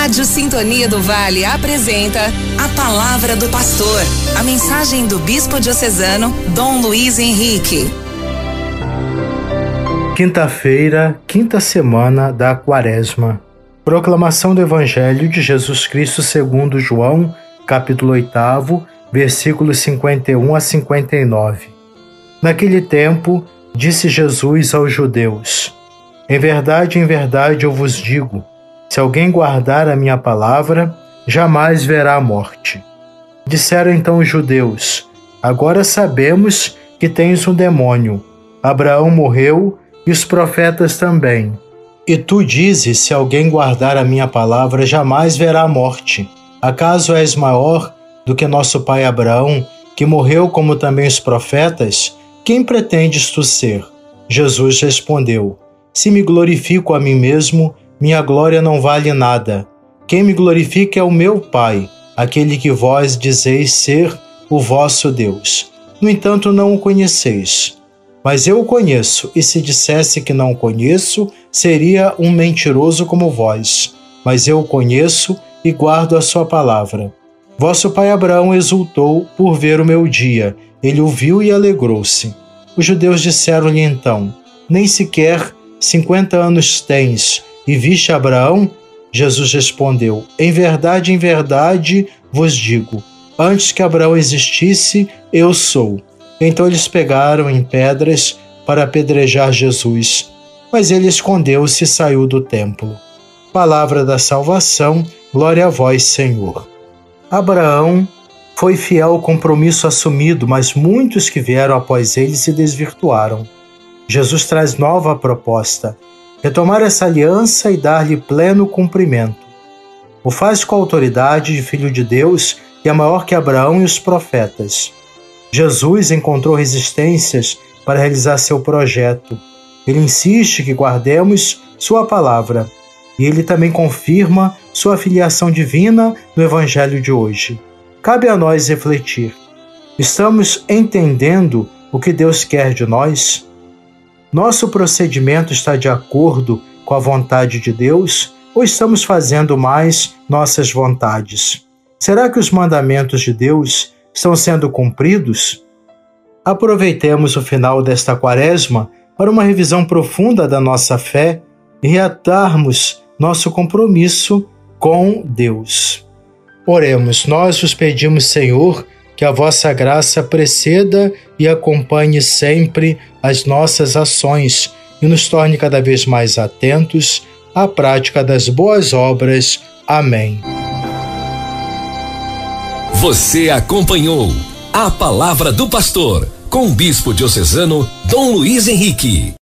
Rádio Sintonia do Vale apresenta a Palavra do Pastor, a mensagem do Bispo Diocesano, Dom Luiz Henrique. Quinta-feira, quinta semana da Quaresma. Proclamação do Evangelho de Jesus Cristo segundo João, capítulo 8, versículos 51 a 59. Naquele tempo, disse Jesus aos judeus: Em verdade, em verdade eu vos digo, se alguém guardar a minha palavra, jamais verá a morte. Disseram então os judeus: Agora sabemos que tens um demônio. Abraão morreu e os profetas também. E tu dizes: Se alguém guardar a minha palavra, jamais verá a morte. Acaso és maior do que nosso pai Abraão, que morreu como também os profetas? Quem pretendes tu ser? Jesus respondeu: Se me glorifico a mim mesmo, minha glória não vale nada. Quem me glorifica é o meu Pai, aquele que vós dizeis ser o vosso Deus. No entanto, não o conheceis. Mas eu o conheço, e se dissesse que não o conheço, seria um mentiroso como vós. Mas eu o conheço e guardo a sua palavra. Vosso pai Abraão exultou por ver o meu dia, ele o viu e alegrou-se. Os judeus disseram-lhe então: Nem sequer cinquenta anos tens, e viste Abraão? Jesus respondeu: Em verdade, em verdade vos digo: antes que Abraão existisse, eu sou. Então eles pegaram em pedras para apedrejar Jesus, mas ele escondeu-se e saiu do templo. Palavra da salvação, glória a vós, Senhor. Abraão foi fiel ao compromisso assumido, mas muitos que vieram após ele se desvirtuaram. Jesus traz nova proposta retomar essa aliança e dar-lhe pleno cumprimento. O faz com a autoridade de Filho de Deus e é maior que Abraão e os profetas. Jesus encontrou resistências para realizar seu projeto. Ele insiste que guardemos Sua palavra e ele também confirma sua filiação divina no Evangelho de hoje. Cabe a nós refletir: estamos entendendo o que Deus quer de nós? Nosso procedimento está de acordo com a vontade de Deus ou estamos fazendo mais nossas vontades? Será que os mandamentos de Deus estão sendo cumpridos? Aproveitemos o final desta quaresma para uma revisão profunda da nossa fé e reatarmos nosso compromisso com Deus. Oremos, nós vos pedimos, Senhor, que a vossa graça preceda e acompanhe sempre as nossas ações e nos torne cada vez mais atentos à prática das boas obras. Amém. Você acompanhou a palavra do pastor com o bispo diocesano Dom Luiz Henrique.